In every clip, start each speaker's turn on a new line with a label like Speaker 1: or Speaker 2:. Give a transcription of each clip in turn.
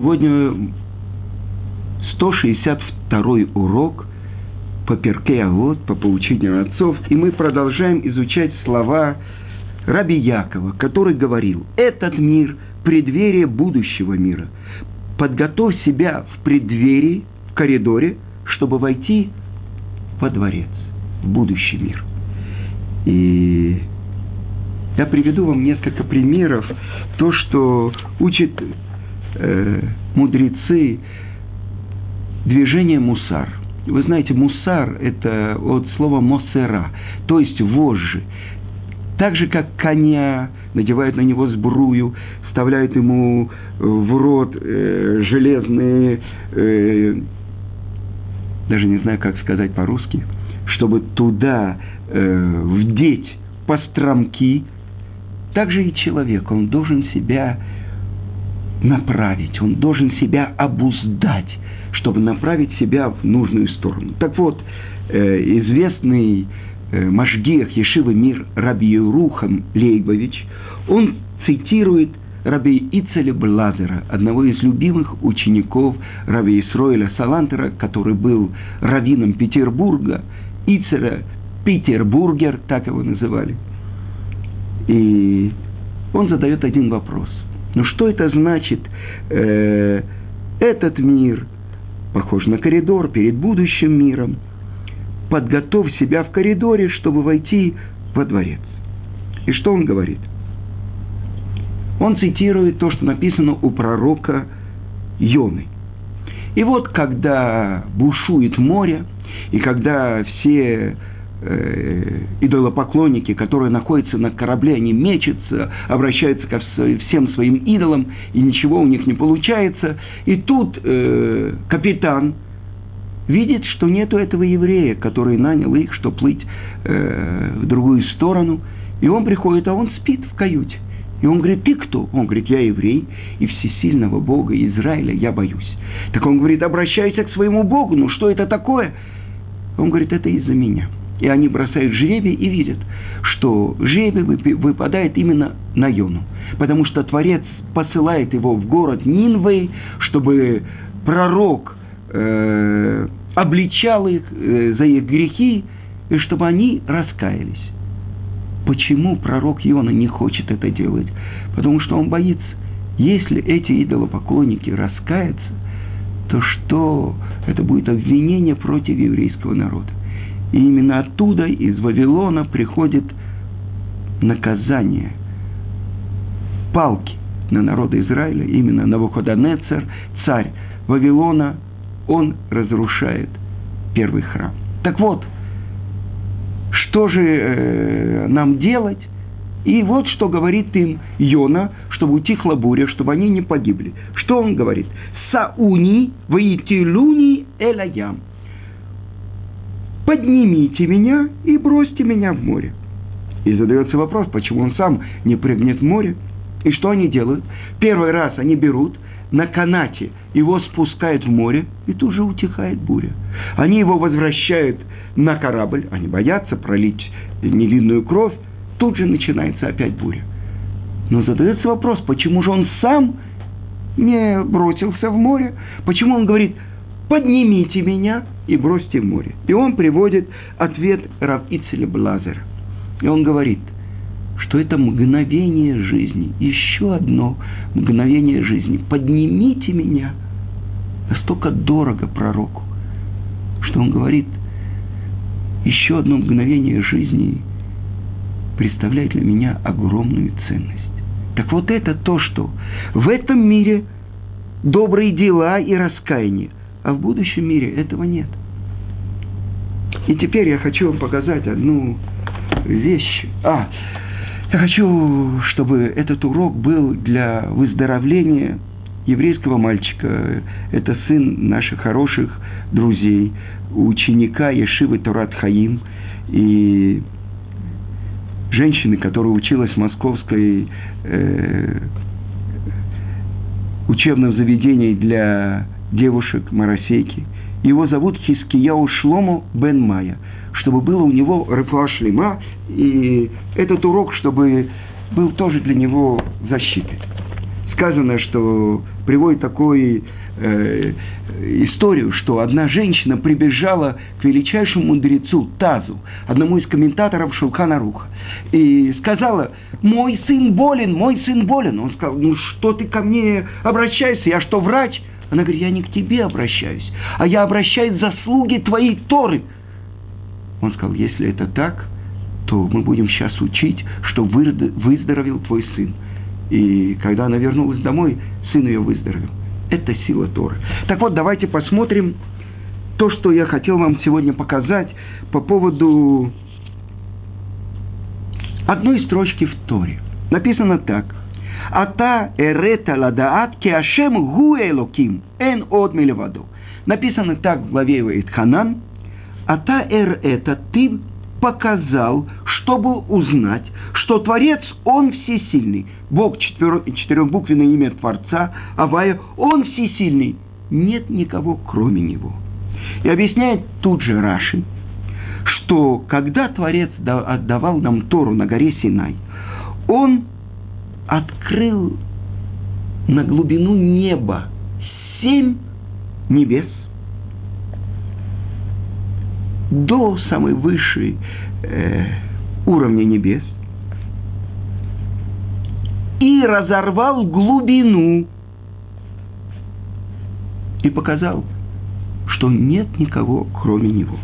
Speaker 1: Сегодня 162 урок по перке вот по поучению отцов, и мы продолжаем изучать слова Раби Якова, который говорил, этот мир – преддверие будущего мира. Подготовь себя в преддверии, в коридоре, чтобы войти во дворец, в будущий мир. И я приведу вам несколько примеров, то, что учит э, мудрецы движение мусар. Вы знаете, мусар – это от слова мосера, то есть вожжи. Так же, как коня надевают на него сбрую, вставляют ему в рот э, железные, э, даже не знаю, как сказать по-русски, чтобы туда э, вдеть постромки, так же и человек, он должен себя направить, он должен себя обуздать, чтобы направить себя в нужную сторону. Так вот, э, известный э, Машгех Ешивы Мир Раби Рухам Лейбович, он цитирует Раби Ицеля Блазера, одного из любимых учеников Раби Исроиля Салантера, который был раввином Петербурга, Ицеля Петербургер, так его называли. И он задает один вопрос. Ну что это значит? Э, этот мир похож на коридор перед будущим миром. Подготовь себя в коридоре, чтобы войти во дворец. И что он говорит? Он цитирует то, что написано у пророка Йоны. И вот, когда бушует море, и когда все э, идолопоклонники, которые находятся на корабле, они мечутся, обращаются ко всем своим идолам, и ничего у них не получается. И тут э, капитан видит, что нету этого еврея, который нанял их, чтобы плыть э, в другую сторону. И он приходит, а он спит в каюте. И он говорит, ты кто? Он говорит, я еврей, и всесильного Бога Израиля я боюсь. Так он говорит, обращайся к своему Богу, ну что это такое? Он говорит, это из-за меня – и они бросают жребий и видят, что жребий выпадает именно на Йону. Потому что Творец посылает его в город Нинвей, чтобы пророк э, обличал их э, за их грехи, и чтобы они раскаялись. Почему пророк Иона не хочет это делать? Потому что он боится, если эти идолопоклонники раскаются, то что это будет обвинение против еврейского народа. И именно оттуда, из Вавилона, приходит наказание, палки на народ Израиля, именно Навуходонецер, царь Вавилона, он разрушает первый храм. Так вот, что же э, нам делать? И вот что говорит им Йона, чтобы утихла буря, чтобы они не погибли. Что он говорит? Сауни воитилуни элаям поднимите меня и бросьте меня в море. И задается вопрос, почему он сам не прыгнет в море. И что они делают? Первый раз они берут на канате, его спускают в море, и тут же утихает буря. Они его возвращают на корабль, они боятся пролить невинную кровь, тут же начинается опять буря. Но задается вопрос, почему же он сам не бросился в море? Почему он говорит, поднимите меня и бросьте в море. И он приводит ответ Рав Блазера. И он говорит, что это мгновение жизни, еще одно мгновение жизни. Поднимите меня. Настолько дорого пророку, что он говорит, еще одно мгновение жизни представляет для меня огромную ценность. Так вот это то, что в этом мире добрые дела и раскаяние – а в будущем мире этого нет. И теперь я хочу вам показать одну вещь. А, я хочу, чтобы этот урок был для выздоровления еврейского мальчика. Это сын наших хороших друзей, ученика Ешивы Турат Хаим и женщины, которая училась в московской э, учебном заведении для девушек Марасейки. Его зовут Хискияу Шлому Бен Майя, чтобы было у него рыфа шлема, и этот урок, чтобы был тоже для него защитой. сказано, что приводит такой э, историю, что одна женщина прибежала к величайшему мудрецу Тазу, одному из комментаторов Шулхана Руха, и сказала, мой сын болен, мой сын болен. Он сказал, ну что ты ко мне обращаешься, я что, врач? Она говорит, я не к тебе обращаюсь, а я обращаюсь за заслуги твоей Торы. Он сказал, если это так, то мы будем сейчас учить, что выздоровел твой сын. И когда она вернулась домой, сын ее выздоровел. Это сила Торы. Так вот, давайте посмотрим то, что я хотел вам сегодня показать по поводу одной строчки в Торе. Написано так. Ата эрета ладаат кеашем гу элоким эн от милеваду. Написано так в главе Итханан. Ата эр это ты показал, чтобы узнать, что Творец, Он всесильный. Бог, четвер... четырехбуквенное имя Творца, Авая, Он всесильный. Нет никого, кроме Него. И объясняет тут же Раши, что когда Творец отдавал нам Тору на горе Синай, Он открыл на глубину неба семь небес, до самой высшей э, уровня небес. И разорвал глубину. И показал, что нет никого, кроме него.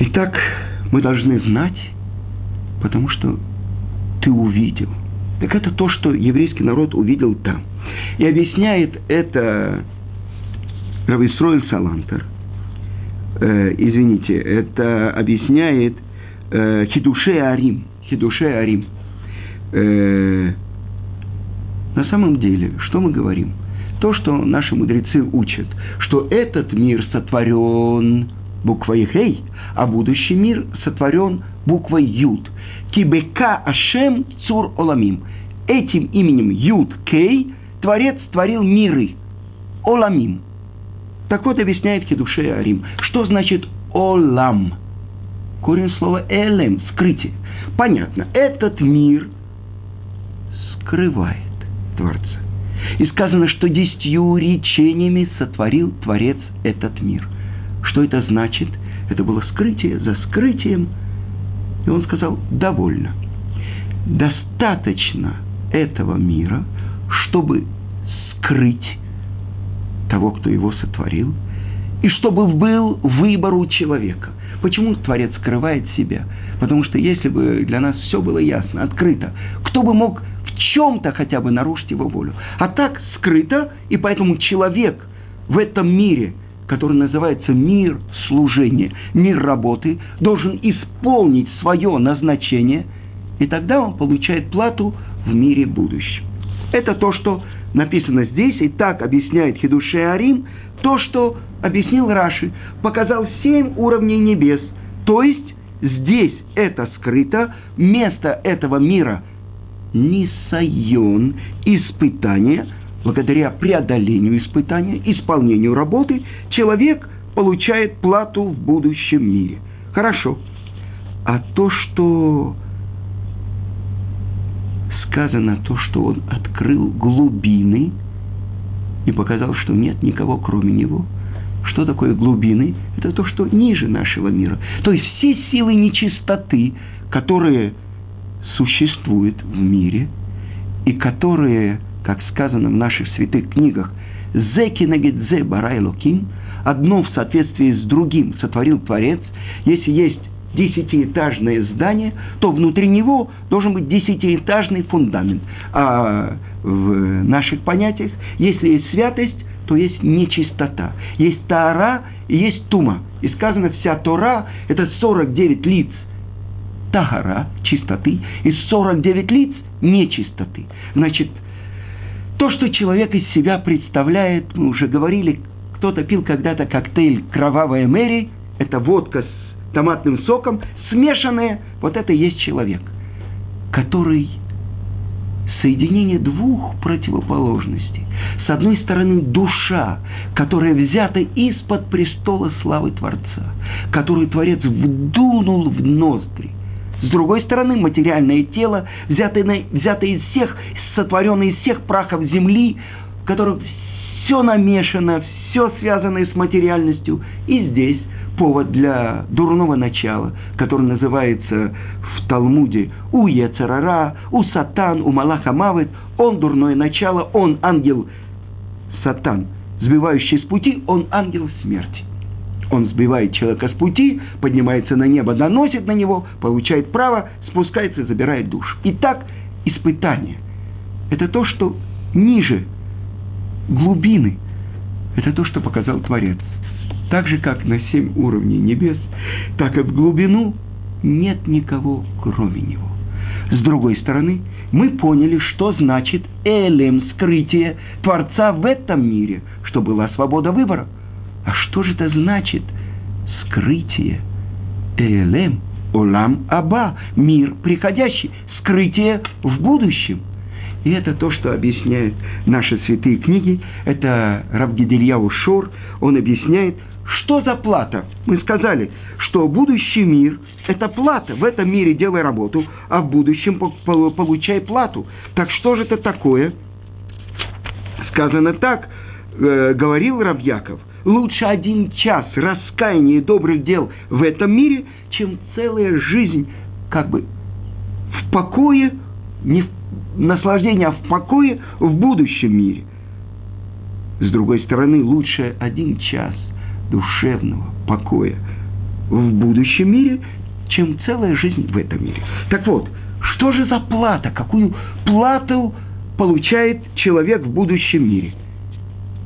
Speaker 1: Итак, мы должны знать, потому что ты увидел. Так это то, что еврейский народ увидел там. И объясняет это Рависроэль Салантер, э, извините, это объясняет э, Хидуше Арим. Хидуше Арим. Э, на самом деле, что мы говорим? То, что наши мудрецы учат, что этот мир сотворен буквой Хей, а будущий мир сотворен буквой Юд. Кибека Ашем Цур Оламим. Этим именем Юд Кей Творец творил миры. Оламим. Так вот, объясняет Хидуше Арим. Что значит Олам? Корень слова Элем – скрытие. Понятно, этот мир скрывает Творца. И сказано, что десятью речениями сотворил Творец этот мир. Что это значит? Это было скрытие за скрытием. И он сказал, довольно. Достаточно этого мира, чтобы скрыть того, кто его сотворил, и чтобы был выбор у человека. Почему Творец скрывает себя? Потому что если бы для нас все было ясно, открыто, кто бы мог в чем-то хотя бы нарушить его волю? А так скрыто, и поэтому человек в этом мире, который называется мир служения, мир работы, должен исполнить свое назначение, и тогда он получает плату в мире будущем. Это то, что написано здесь, и так объясняет Хидуше Арим, то, что объяснил Раши, показал семь уровней небес, то есть здесь это скрыто, место этого мира Нисайон, испытание, благодаря преодолению испытания, исполнению работы, человек получает плату в будущем мире. Хорошо. А то, что сказано то, что он открыл глубины и показал, что нет никого кроме него. Что такое глубины? Это то, что ниже нашего мира. То есть все силы нечистоты, которые существуют в мире, и которые, как сказано в наших святых книгах, «Зеки нагидзе барай луким», одно в соответствии с другим сотворил Творец, если есть десятиэтажное здание, то внутри него должен быть десятиэтажный фундамент. А в наших понятиях, если есть святость, то есть нечистота. Есть Тара и есть Тума. И сказано, вся Тора – это 49 лиц Тагара, чистоты, и 49 лиц нечистоты. Значит, то, что человек из себя представляет, мы уже говорили, кто-то пил когда-то коктейль «Кровавая Мэри», это водка с томатным соком, смешанное, вот это и есть человек, который соединение двух противоположностей. С одной стороны, душа, которая взята из-под престола славы Творца, которую Творец вдунул в ноздри С другой стороны, материальное тело, взятое, взятое из всех, сотворенное из всех прахов земли, в котором все намешано, все связанное с материальностью. И здесь повод для дурного начала, который называется в Талмуде у Яцерара, у Сатан, у Малаха Мавит. Он дурное начало, он ангел Сатан, сбивающий с пути, он ангел смерти. Он сбивает человека с пути, поднимается на небо, доносит на него, получает право, спускается и забирает душу. Итак, испытание – это то, что ниже глубины. Это то, что показал Творец. Так же, как на семь уровней небес, так и в глубину нет никого, кроме него. С другой стороны, мы поняли, что значит элем скрытие Творца в этом мире, что была свобода выбора – а что же это значит? Скрытие. Элем, Олам Аба, мир приходящий, скрытие в будущем. И это то, что объясняют наши святые книги. Это Равгидельяу Шор, он объясняет, что за плата. Мы сказали, что будущий мир – это плата. В этом мире делай работу, а в будущем получай плату. Так что же это такое? Сказано так, э, говорил Равьяков – лучше один час раскаяния и добрых дел в этом мире, чем целая жизнь как бы в покое, не в наслаждении, а в покое в будущем мире. С другой стороны, лучше один час душевного покоя в будущем мире, чем целая жизнь в этом мире. Так вот, что же за плата? Какую плату получает человек в будущем мире?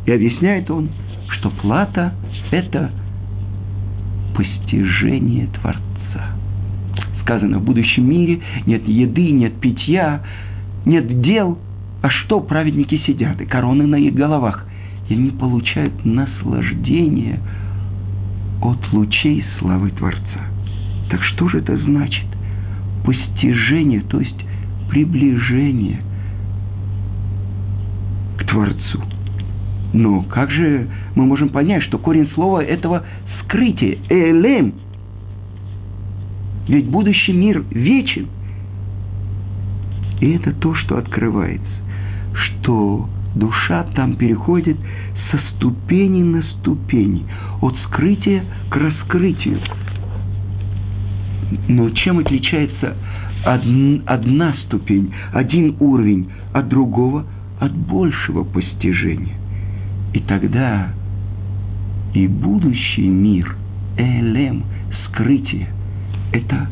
Speaker 1: И объясняет он – что плата – это постижение Творца. Сказано, в будущем мире нет еды, нет питья, нет дел, а что праведники сидят, и короны на их головах, и они получают наслаждение от лучей славы Творца. Так что же это значит? Постижение, то есть приближение к Творцу – но как же мы можем понять, что корень слова этого скрытие, элем? Ведь будущий мир вечен. И это то, что открывается, что душа там переходит со ступени на ступени, от скрытия к раскрытию. Но чем отличается одна ступень, один уровень от другого, от большего постижения? И тогда и будущий мир, Элем, скрытие, это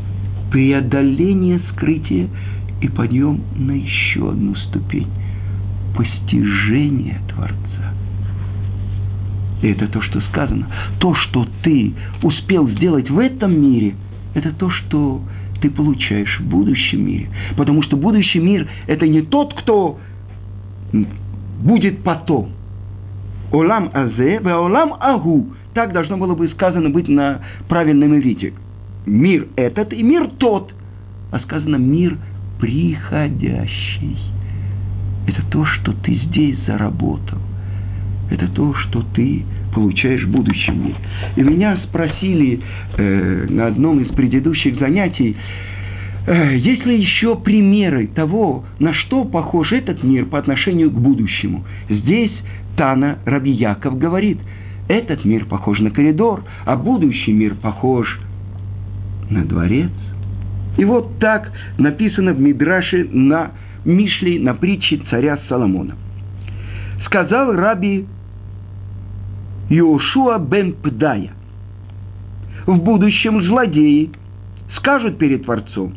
Speaker 1: преодоление скрытия и подъем на еще одну ступень, постижение Творца. И это то, что сказано. То, что ты успел сделать в этом мире, это то, что ты получаешь в будущем мире. Потому что будущий мир – это не тот, кто будет потом – Олам азе, олам агу. Так должно было бы сказано быть на правильном иврите. Мир этот и мир тот. А сказано мир приходящий. Это то, что ты здесь заработал. Это то, что ты получаешь в будущем мире. И меня спросили э, на одном из предыдущих занятий, э, есть ли еще примеры того, на что похож этот мир по отношению к будущему. Здесь Тана Раби Яков говорит, этот мир похож на коридор, а будущий мир похож на дворец. И вот так написано в Мидраше на Мишле, на притче царя Соломона. Сказал Раби Иошуа бен Пдая, в будущем злодеи скажут перед Творцом,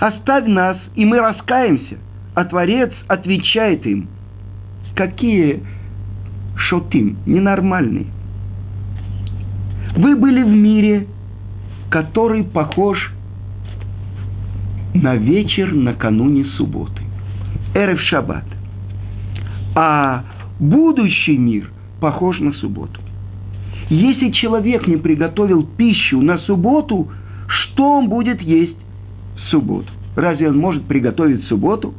Speaker 1: оставь нас, и мы раскаемся. А Творец отвечает им, какие шотим, ненормальный. Вы были в мире, который похож на вечер накануне субботы. Эрев Шаббат. А будущий мир похож на субботу. Если человек не приготовил пищу на субботу, что он будет есть в субботу? Разве он может приготовить субботу?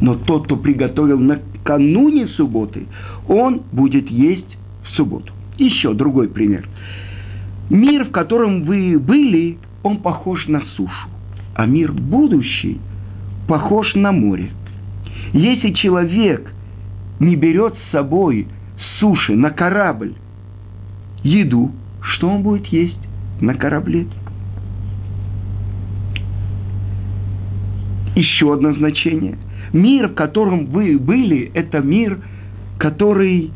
Speaker 1: Но тот, кто приготовил накануне субботы, он будет есть в субботу. Еще другой пример. Мир, в котором вы были, он похож на сушу, а мир будущий похож на море. Если человек не берет с собой с суши на корабль еду, что он будет есть на корабле? Еще одно значение. Мир, в котором вы были, это мир, который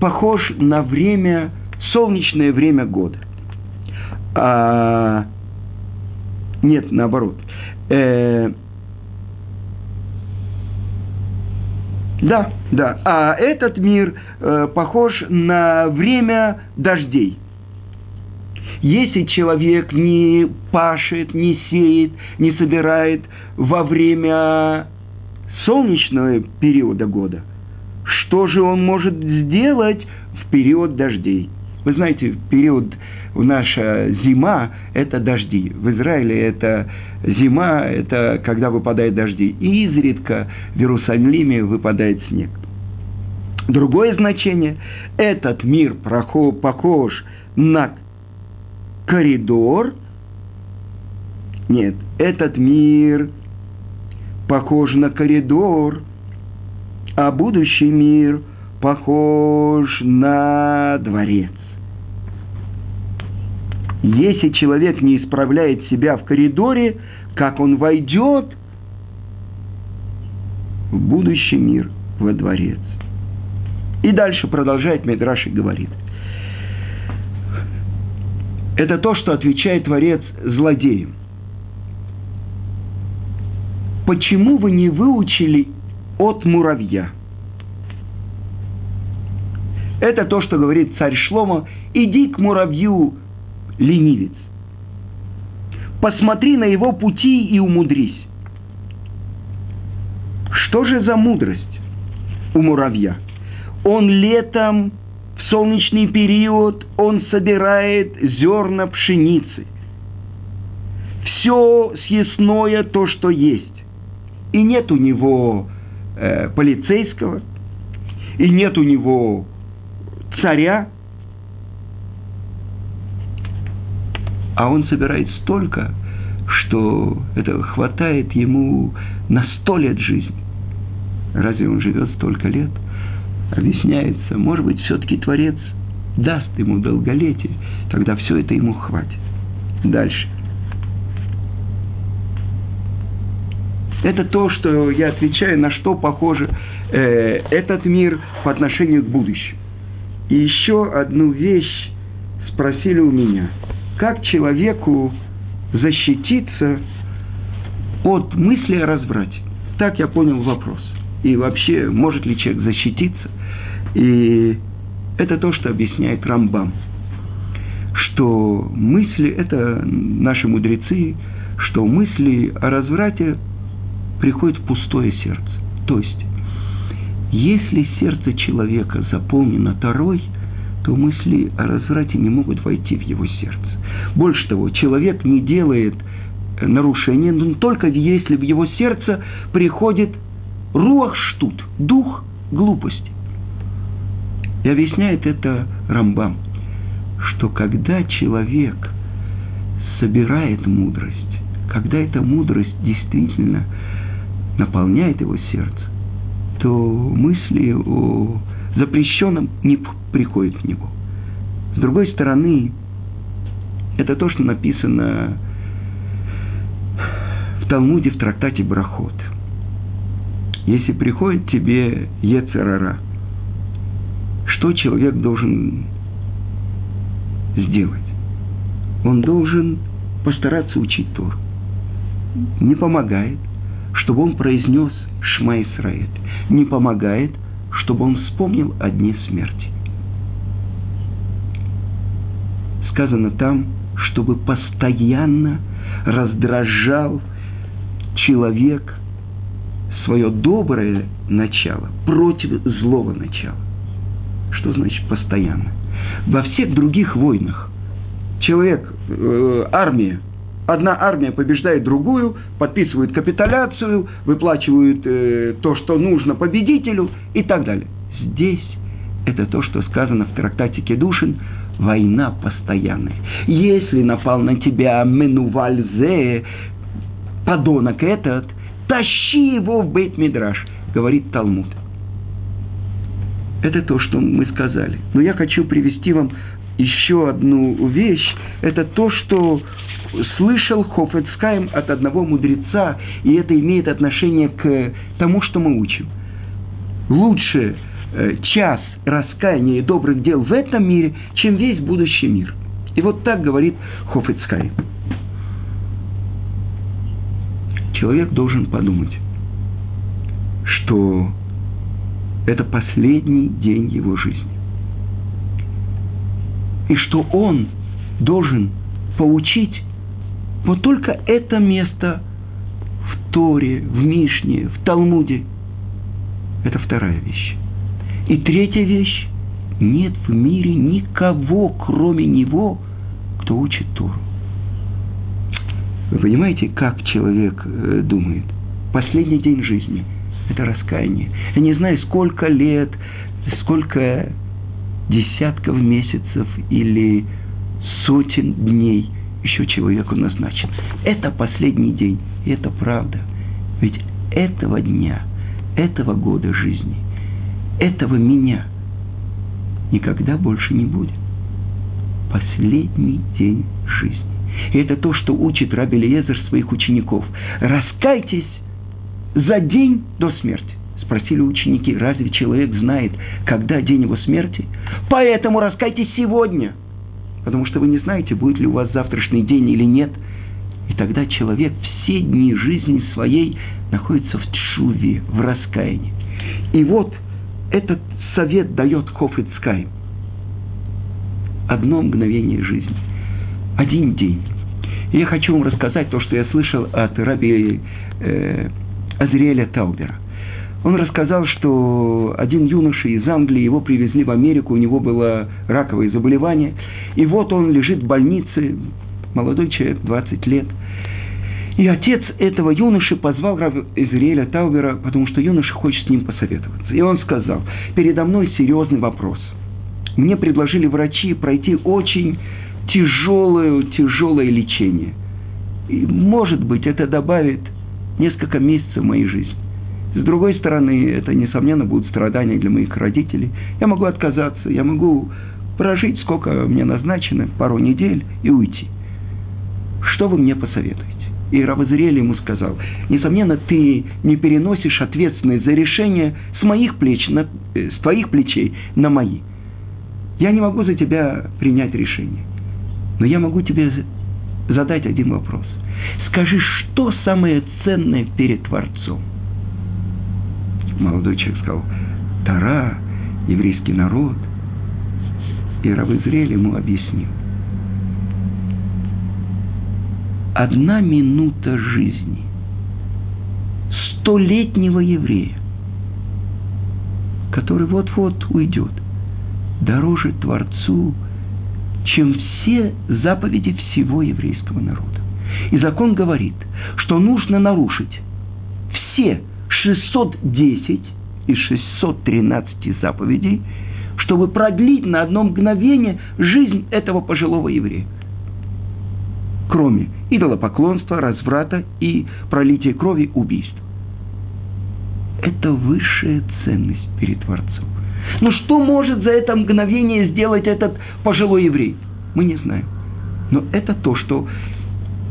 Speaker 1: похож на время, солнечное время года. А, нет, наоборот. Э, да, да. А этот мир э, похож на время дождей. Если человек не пашет, не сеет, не собирает во время солнечного периода года, что же он может сделать в период дождей? Вы знаете, в период наша зима – это дожди. В Израиле это зима – это когда выпадают дожди. И изредка в Иерусалиме выпадает снег. Другое значение – этот мир похож на коридор. Нет, этот мир похож на коридор, а будущий мир похож на дворец. Если человек не исправляет себя в коридоре, как он войдет в будущий мир, во дворец. И дальше продолжает Медраш говорит – это то, что отвечает Творец злодеям. Почему вы не выучили от муравья? Это то, что говорит царь Шлома. Иди к муравью, ленивец. Посмотри на его пути и умудрись. Что же за мудрость у муравья? Он летом в солнечный период он собирает зерна пшеницы. Все съестное то, что есть. И нет у него э, полицейского, и нет у него царя, а он собирает столько, что это хватает ему на сто лет жизни. Разве он живет столько лет? Объясняется, может быть, все-таки Творец даст ему долголетие, тогда все это ему хватит. Дальше. Это то, что я отвечаю, на что похоже э, этот мир по отношению к будущему. И еще одну вещь спросили у меня. Как человеку защититься от мысли о разврате? Так я понял вопрос. И вообще, может ли человек защититься – и это то, что объясняет Рамбам, что мысли, это наши мудрецы, что мысли о разврате приходят в пустое сердце. То есть, если сердце человека заполнено Тарой, то мысли о разврате не могут войти в его сердце. Больше того, человек не делает нарушения, но только если в его сердце приходит руах штут, дух глупости. И объясняет это Рамбам, что когда человек собирает мудрость, когда эта мудрость действительно наполняет его сердце, то мысли о запрещенном не приходят в него. С другой стороны, это то, что написано в Талмуде в трактате Брахот. Если приходит тебе Ецерара – что человек должен сделать? Он должен постараться учить Тору. Не помогает, чтобы он произнес Шма Исраэль. Не помогает, чтобы он вспомнил о дне смерти. Сказано там, чтобы постоянно раздражал человек свое доброе начало против злого начала. Что значит постоянно? Во всех других войнах человек, э, армия, одна армия побеждает другую, подписывает капитуляцию, выплачивает э, то, что нужно победителю и так далее. Здесь это то, что сказано в трактате Кедушин, война постоянная. Если напал на тебя Менувальзе, подонок этот, тащи его в Бейт-Мидраш, говорит Талмуд. Это то, что мы сказали. Но я хочу привести вам еще одну вещь. Это то, что слышал Хофецкайм от одного мудреца, и это имеет отношение к тому, что мы учим. Лучше э, час раскаяния и добрых дел в этом мире, чем весь будущий мир. И вот так говорит Хофецкайм. Человек должен подумать, что это последний день его жизни. И что он должен получить вот только это место в Торе, в Мишне, в Талмуде. Это вторая вещь. И третья вещь. Нет в мире никого, кроме него, кто учит Тору. Вы понимаете, как человек э, думает? Последний день жизни – это раскаяние. Я не знаю, сколько лет, сколько десятков месяцев или сотен дней еще человеку назначен. Это последний день, и это правда. Ведь этого дня, этого года жизни, этого меня никогда больше не будет. Последний день жизни. И это то, что учит Раби Лиезер своих учеников. Раскайтесь за день до смерти. Спросили ученики, разве человек знает, когда день его смерти? Поэтому раскайтесь сегодня – потому что вы не знаете, будет ли у вас завтрашний день или нет. И тогда человек все дни жизни своей находится в чуве, в раскаянии. И вот этот совет дает Хофицкай. Одно мгновение жизни. Один день. И я хочу вам рассказать то, что я слышал от раби э, Азриэля Таубера. Он рассказал, что один юноша из Англии, его привезли в Америку, у него было раковое заболевание, и вот он лежит в больнице, молодой человек, 20 лет. И отец этого юноши позвал Рав Израиля Таубера, потому что юноша хочет с ним посоветоваться. И он сказал, передо мной серьезный вопрос. Мне предложили врачи пройти очень тяжелое, тяжелое лечение. И, может быть, это добавит несколько месяцев моей жизни. С другой стороны, это, несомненно, будут страдания для моих родителей. Я могу отказаться, я могу прожить, сколько мне назначено, пару недель и уйти. Что вы мне посоветуете? И Равазриэль ему сказал, несомненно, ты не переносишь ответственность за решение с моих плеч, на, э, с твоих плечей на мои. Я не могу за тебя принять решение. Но я могу тебе задать один вопрос. Скажи, что самое ценное перед Творцом? молодой человек сказал, Тара, еврейский народ. И Равызрель ему объяснил. Одна минута жизни столетнего еврея, который вот-вот уйдет, дороже Творцу, чем все заповеди всего еврейского народа. И закон говорит, что нужно нарушить все 610 из 613 заповедей, чтобы продлить на одно мгновение жизнь этого пожилого еврея. Кроме идолопоклонства, разврата и пролития крови, убийств. Это высшая ценность перед Творцом. Но что может за это мгновение сделать этот пожилой еврей? Мы не знаем. Но это то, что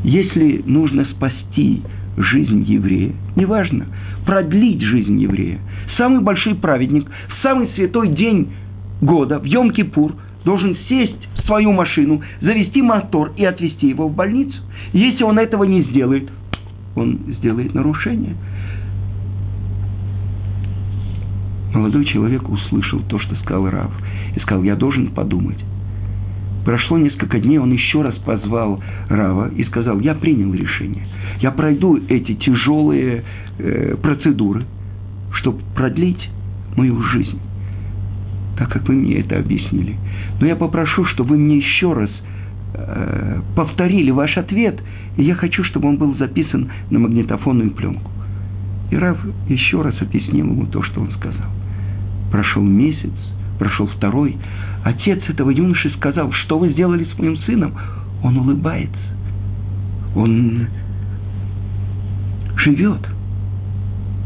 Speaker 1: если нужно спасти жизнь еврея, неважно, продлить жизнь еврея. Самый большой праведник в самый святой день года, в Йом-Кипур, должен сесть в свою машину, завести мотор и отвезти его в больницу. Если он этого не сделает, он сделает нарушение. Молодой человек услышал то, что сказал Рав, и сказал, я должен подумать. Прошло несколько дней, он еще раз позвал Рава и сказал, я принял решение. Я пройду эти тяжелые э, процедуры, чтобы продлить мою жизнь, так как вы мне это объяснили. Но я попрошу, чтобы вы мне еще раз э, повторили ваш ответ, и я хочу, чтобы он был записан на магнитофонную пленку. И Рав еще раз объяснил ему то, что он сказал. Прошел месяц, прошел второй. Отец этого юноши сказал, что вы сделали с моим сыном? Он улыбается. Он живет.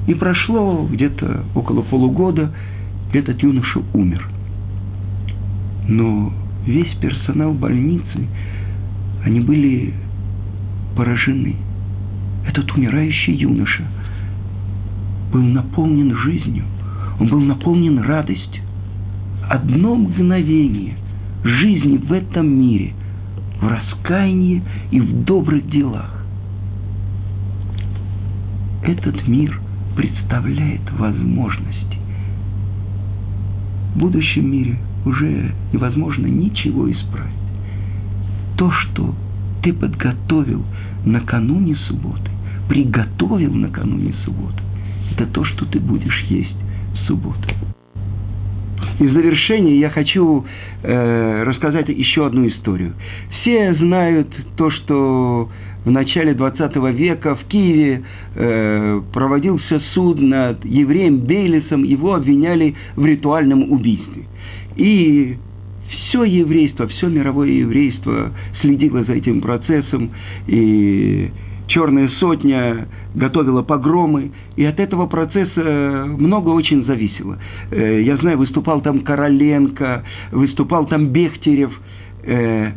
Speaker 1: И прошло где-то около полугода, этот юноша умер. Но весь персонал больницы, они были поражены. Этот умирающий юноша был наполнен жизнью, он был наполнен радостью. Одно мгновение жизни в этом мире, в раскаянии и в добрых делах. Этот мир представляет возможности. В будущем мире уже невозможно ничего исправить. То, что ты подготовил накануне субботы, приготовил накануне субботы, это то, что ты будешь есть субботу. И в завершение я хочу э, рассказать еще одну историю. Все знают то, что в начале 20 века в Киеве э, проводился суд над евреем Бейлисом, его обвиняли в ритуальном убийстве. И все еврейство, все мировое еврейство следило за этим процессом, и Черная сотня готовила погромы, и от этого процесса много очень зависело. Э, я знаю, выступал там Короленко, выступал там Бехтерев. Э,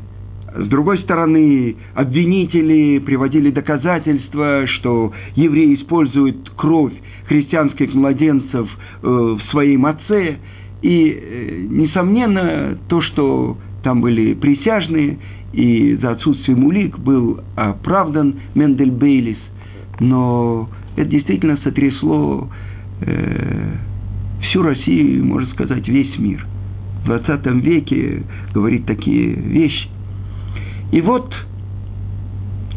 Speaker 1: с другой стороны, обвинители приводили доказательства, что евреи используют кровь христианских младенцев э, в своей маце. И, несомненно, то, что там были присяжные, и за отсутствием улик был оправдан Мендель Бейлис. Но это действительно сотрясло э, всю Россию, можно сказать, весь мир. В 20 веке говорит такие вещи. И вот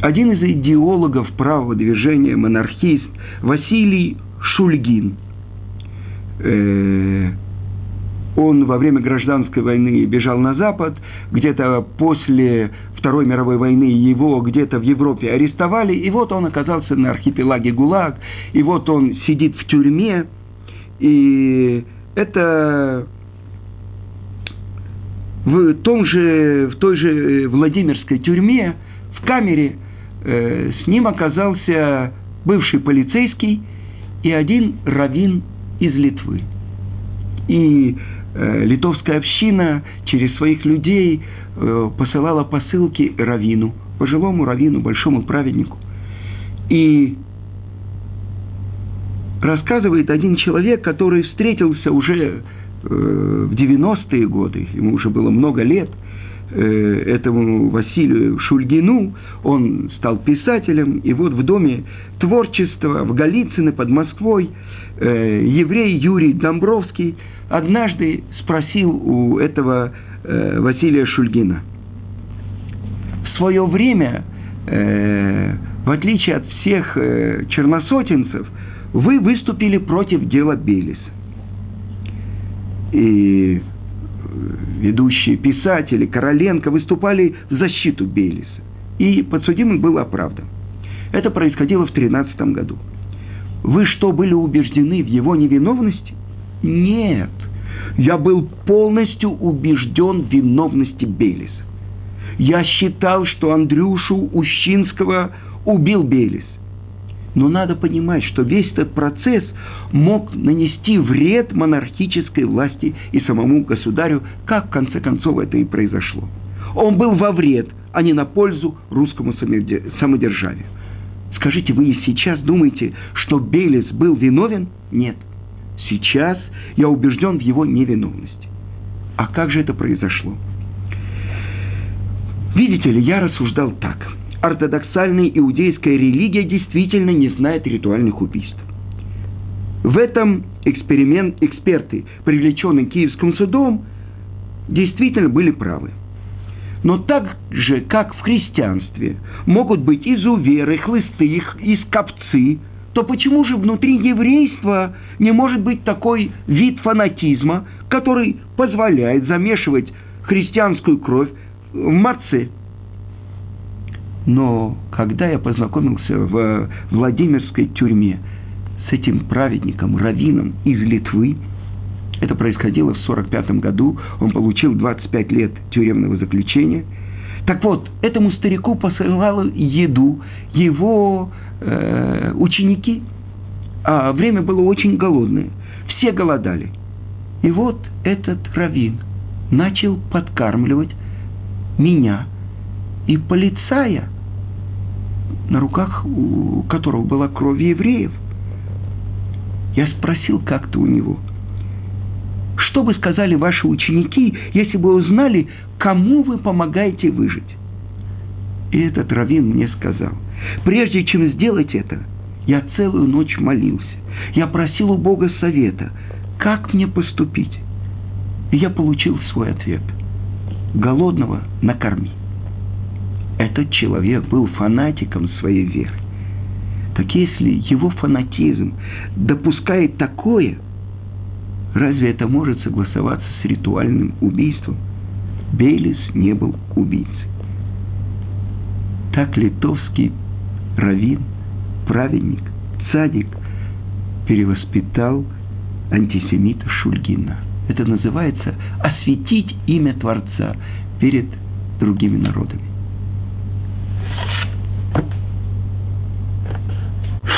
Speaker 1: один из идеологов правого движения, монархист Василий Шульгин, э, он во время гражданской войны бежал на Запад, где-то после Второй мировой войны его где-то в Европе арестовали, и вот он оказался на архипелаге ГУЛАГ, и вот он сидит в тюрьме, и это в, том же, в той же Владимирской тюрьме, в камере, э, с ним оказался бывший полицейский и один раввин из Литвы. И Э, литовская община через своих людей э, посылала посылки равину, пожилому равину, большому праведнику. И рассказывает один человек, который встретился уже э, в 90-е годы, ему уже было много лет, этому Василию Шульгину, он стал писателем, и вот в Доме творчества в Голицыно под Москвой еврей Юрий Домбровский – однажды спросил у этого э, Василия Шульгина. В свое время, э, в отличие от всех э, черносотенцев, вы выступили против дела Белиса. И э, ведущие писатели Короленко выступали в защиту Белиса. И подсудимый был оправдан. Это происходило в 13 году. Вы что, были убеждены в его невиновности? Нет я был полностью убежден в виновности Белиса. Я считал, что Андрюшу Ущинского убил Белис. Но надо понимать, что весь этот процесс мог нанести вред монархической власти и самому государю, как в конце концов это и произошло. Он был во вред, а не на пользу русскому самодержавию. Скажите, вы сейчас думаете, что Белис был виновен? Нет – Сейчас я убежден в его невиновности. А как же это произошло? Видите ли, я рассуждал так. Ортодоксальная иудейская религия действительно не знает ритуальных убийств. В этом эксперимент, эксперты, привлеченные Киевским судом, действительно были правы. Но так же, как в христианстве, могут быть изуверы, хлысты, и скопцы – то почему же внутри еврейства не может быть такой вид фанатизма, который позволяет замешивать христианскую кровь в маце? Но когда я познакомился в Владимирской тюрьме с этим праведником, раввином из Литвы, Это происходило в 1945 году. Он получил 25 лет тюремного заключения. Так вот, этому старику посылала еду его э, ученики. А время было очень голодное. Все голодали. И вот этот раввин начал подкармливать меня и полицая, на руках у которого была кровь евреев. Я спросил как-то у него, что бы сказали ваши ученики, если бы узнали, кому вы помогаете выжить? И этот раввин мне сказал, прежде чем сделать это, я целую ночь молился. Я просил у Бога совета, как мне поступить. И я получил свой ответ. Голодного накорми. Этот человек был фанатиком своей веры. Так если его фанатизм допускает такое, разве это может согласоваться с ритуальным убийством? Бейлис не был убийцей. Так литовский раввин, праведник, цадик перевоспитал антисемита Шульгина. Это называется осветить имя Творца перед другими народами.